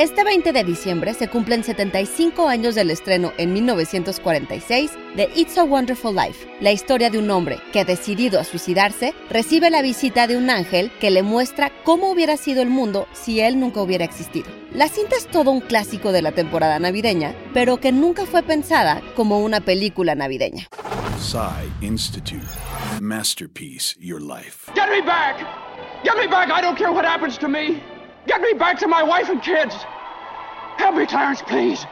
Este 20 de diciembre se cumplen 75 años del estreno en 1946 de It's a Wonderful Life, la historia de un hombre que, decidido a suicidarse, recibe la visita de un ángel que le muestra cómo hubiera sido el mundo si él nunca hubiera existido. La cinta es todo un clásico de la temporada navideña, pero que nunca fue pensada como una película navideña. Institute. Masterpiece Your Life. Get me back! Get me back! I don't care what happens to me! Get me back to my wife and kids! Help me, Clarence, please!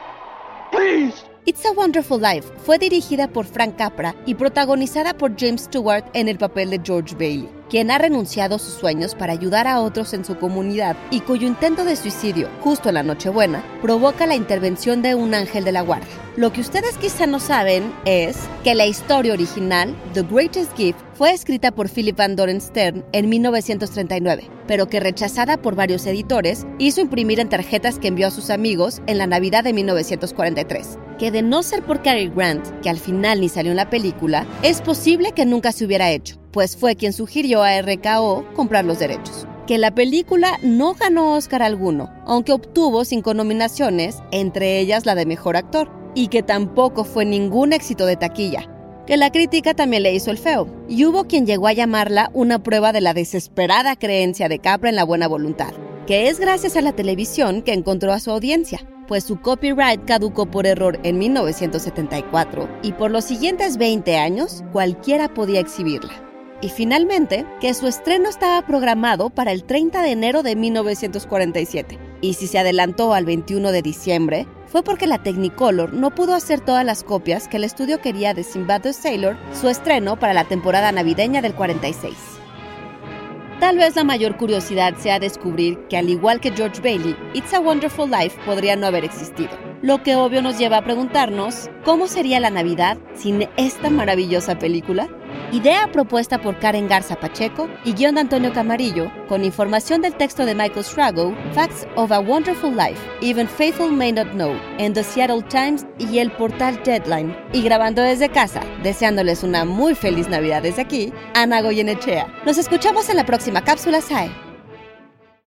Please! It's a Wonderful Life fue dirigida por Frank Capra y protagonizada por James Stewart en el papel de George Bailey, quien ha renunciado a sus sueños para ayudar a otros en su comunidad y cuyo intento de suicidio, justo en la Nochebuena, provoca la intervención de un ángel de la guardia. Lo que ustedes quizá no saben es que la historia original, The Greatest Gift, fue escrita por Philip Van Doren Stern en 1939, pero que rechazada por varios editores, hizo imprimir en tarjetas que envió a sus amigos en la Navidad de 1943. Que de no ser por Cary Grant, que al final ni salió en la película, es posible que nunca se hubiera hecho, pues fue quien sugirió a RKO comprar los derechos que la película no ganó Oscar alguno, aunque obtuvo cinco nominaciones, entre ellas la de Mejor Actor, y que tampoco fue ningún éxito de taquilla, que la crítica también le hizo el feo, y hubo quien llegó a llamarla una prueba de la desesperada creencia de Capra en la buena voluntad, que es gracias a la televisión que encontró a su audiencia, pues su copyright caducó por error en 1974 y por los siguientes 20 años cualquiera podía exhibirla. Y finalmente, que su estreno estaba programado para el 30 de enero de 1947, y si se adelantó al 21 de diciembre, fue porque la Technicolor no pudo hacer todas las copias que el estudio quería de Sinbad the Sailor, su estreno para la temporada navideña del 46. Tal vez la mayor curiosidad sea descubrir que al igual que George Bailey, It's a Wonderful Life podría no haber existido, lo que obvio nos lleva a preguntarnos, ¿cómo sería la Navidad sin esta maravillosa película? Idea propuesta por Karen Garza Pacheco y guion de Antonio Camarillo, con información del texto de Michael Strago, Facts of a Wonderful Life, Even Faithful May Not Know, en The Seattle Times y el portal Deadline. Y grabando desde casa, deseándoles una muy feliz Navidad desde aquí, Ana Goyenechea. Nos escuchamos en la próxima cápsula SAE.